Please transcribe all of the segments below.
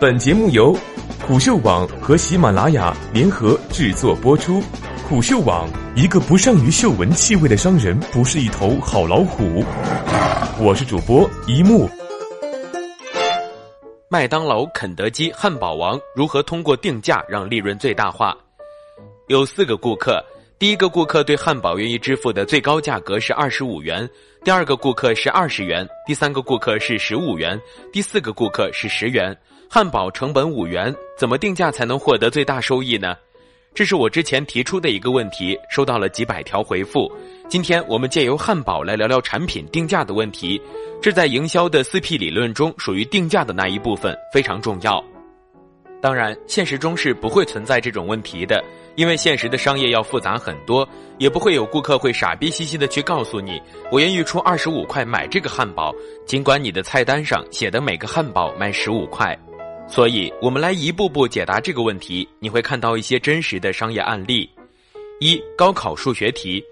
本节目由虎嗅网和喜马拉雅联合制作播出。虎嗅网：一个不善于嗅闻气味的商人，不是一头好老虎。我是主播一木。麦当劳、肯德基、汉堡王如何通过定价让利润最大化？有四个顾客，第一个顾客对汉堡愿意支付的最高价格是二十五元，第二个顾客是二十元，第三个顾客是十五元，第四个顾客是十元。汉堡成本五元，怎么定价才能获得最大收益呢？这是我之前提出的一个问题，收到了几百条回复。今天我们借由汉堡来聊聊产品定价的问题，这在营销的四 P 理论中属于定价的那一部分，非常重要。当然，现实中是不会存在这种问题的，因为现实的商业要复杂很多，也不会有顾客会傻逼兮兮的去告诉你，我愿意出二十五块买这个汉堡，尽管你的菜单上写的每个汉堡卖十五块。所以，我们来一步步解答这个问题。你会看到一些真实的商业案例。一、高考数学题，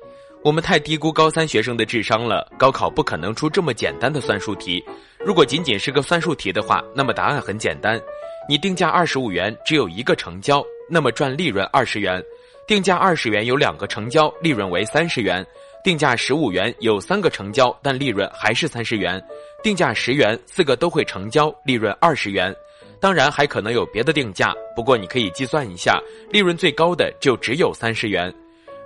我们太低估高三学生的智商了。高考不可能出这么简单的算术题。如果仅仅是个算术题的话，那么答案很简单。你定价二十五元，只有一个成交，那么赚利润二十元；定价二十元有两个成交，利润为三十元；定价十五元有三个成交，但利润还是三十元；定价十元，四个都会成交，利润二十元。当然还可能有别的定价，不过你可以计算一下，利润最高的就只有三十元。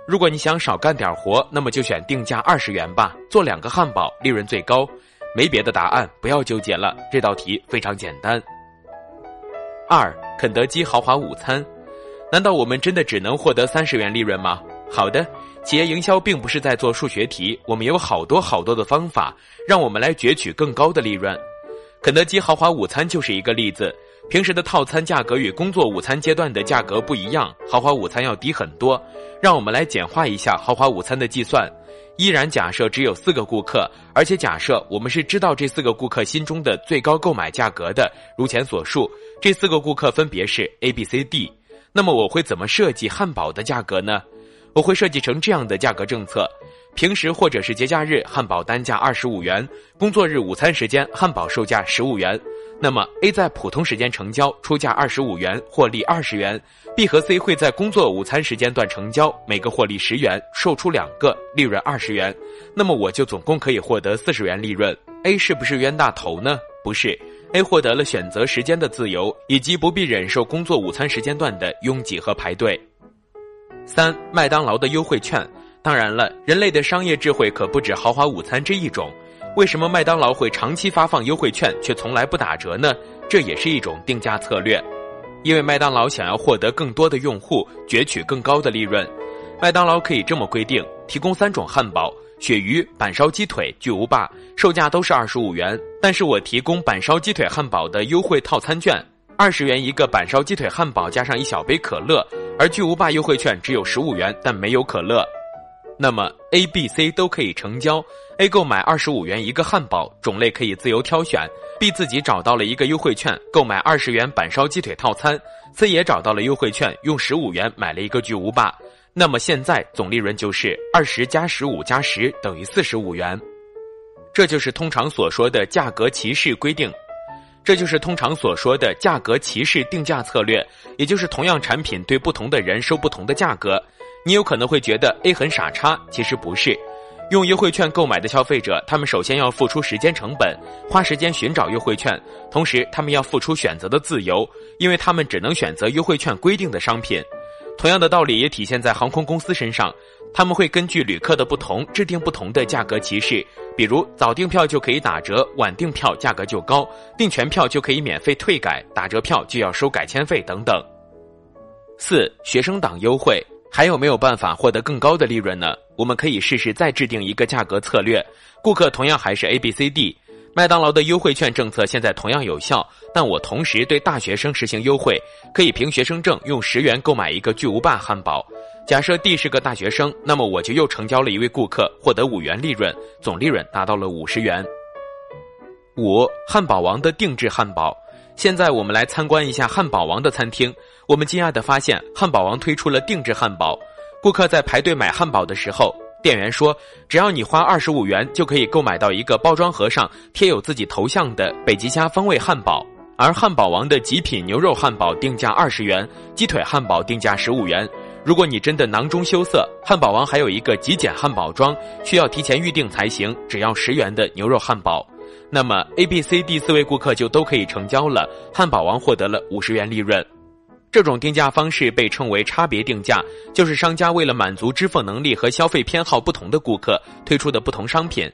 如果你想少干点活，那么就选定价二十元吧，做两个汉堡，利润最高。没别的答案，不要纠结了，这道题非常简单。二，肯德基豪华午餐，难道我们真的只能获得三十元利润吗？好的，企业营销并不是在做数学题，我们有好多好多的方法，让我们来攫取更高的利润。肯德基豪华午餐就是一个例子。平时的套餐价格与工作午餐阶段的价格不一样，豪华午餐要低很多。让我们来简化一下豪华午餐的计算。依然假设只有四个顾客，而且假设我们是知道这四个顾客心中的最高购买价格的。如前所述，这四个顾客分别是 A、B、C、D。那么我会怎么设计汉堡的价格呢？我会设计成这样的价格政策。平时或者是节假日，汉堡单价二十五元；工作日午餐时间，汉堡售价十五元。那么 A 在普通时间成交，出价二十五元，获利二十元；B 和 C 会在工作午餐时间段成交，每个获利十元，售出两个，利润二十元。那么我就总共可以获得四十元利润。A 是不是冤大头呢？不是，A 获得了选择时间的自由，以及不必忍受工作午餐时间段的拥挤和排队。三，麦当劳的优惠券。当然了，人类的商业智慧可不止豪华午餐这一种。为什么麦当劳会长期发放优惠券却从来不打折呢？这也是一种定价策略。因为麦当劳想要获得更多的用户，攫取更高的利润。麦当劳可以这么规定：提供三种汉堡、鳕鱼、板烧鸡腿、巨无霸，售价都是二十五元。但是我提供板烧鸡腿汉堡的优惠套餐券，二十元一个板烧鸡腿汉堡加上一小杯可乐，而巨无霸优惠券只有十五元，但没有可乐。那么 A、B、C 都可以成交。A 购买二十五元一个汉堡，种类可以自由挑选。B 自己找到了一个优惠券，购买二十元板烧鸡腿套餐。C 也找到了优惠券，用十五元买了一个巨无霸。那么现在总利润就是二十加十五加十等于四十五元。这就是通常所说的价格歧视规定。这就是通常所说的价格歧视定价策略，也就是同样产品对不同的人收不同的价格。你有可能会觉得 A 很傻叉，其实不是。用优惠券购买的消费者，他们首先要付出时间成本，花时间寻找优惠券，同时他们要付出选择的自由，因为他们只能选择优惠券规定的商品。同样的道理也体现在航空公司身上，他们会根据旅客的不同制定不同的价格歧视，比如早订票就可以打折，晚订票价格就高，订全票就可以免费退改，打折票就要收改签费等等。四学生党优惠。还有没有办法获得更高的利润呢？我们可以试试再制定一个价格策略，顾客同样还是 A、B、C、D。麦当劳的优惠券政策现在同样有效，但我同时对大学生实行优惠，可以凭学生证用十元购买一个巨无霸汉堡。假设 D 是个大学生，那么我就又成交了一位顾客，获得五元利润，总利润达到了五十元。五汉堡王的定制汉堡。现在我们来参观一下汉堡王的餐厅。我们惊讶地发现，汉堡王推出了定制汉堡。顾客在排队买汉堡的时候，店员说：“只要你花二十五元，就可以购买到一个包装盒上贴有自己头像的北极虾风味汉堡。”而汉堡王的极品牛肉汉堡定价二十元，鸡腿汉堡定价十五元。如果你真的囊中羞涩，汉堡王还有一个极简汉堡装，需要提前预定才行，只要十元的牛肉汉堡。那么 A、B、C、D 四位顾客就都可以成交了，汉堡王获得了五十元利润。这种定价方式被称为差别定价，就是商家为了满足支付能力和消费偏好不同的顾客推出的不同商品。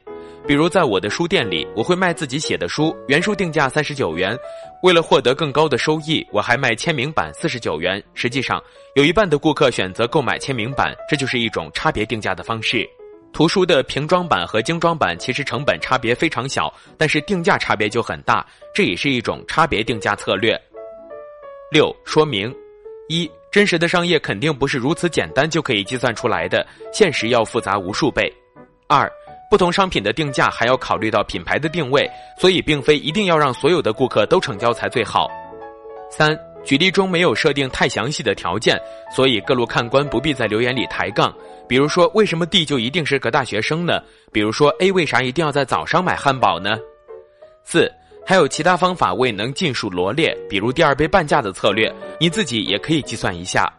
比如在我的书店里，我会卖自己写的书，原书定价三十九元。为了获得更高的收益，我还卖签名版四十九元。实际上，有一半的顾客选择购买签名版，这就是一种差别定价的方式。图书的瓶装版和精装版其实成本差别非常小，但是定价差别就很大，这也是一种差别定价策略。六说明：一真实的商业肯定不是如此简单就可以计算出来的，现实要复杂无数倍。二不同商品的定价还要考虑到品牌的定位，所以并非一定要让所有的顾客都成交才最好。三，举例中没有设定太详细的条件，所以各路看官不必在留言里抬杠。比如说，为什么 D 就一定是个大学生呢？比如说 A 为啥一定要在早上买汉堡呢？四，还有其他方法未能尽数罗列，比如第二杯半价的策略，你自己也可以计算一下。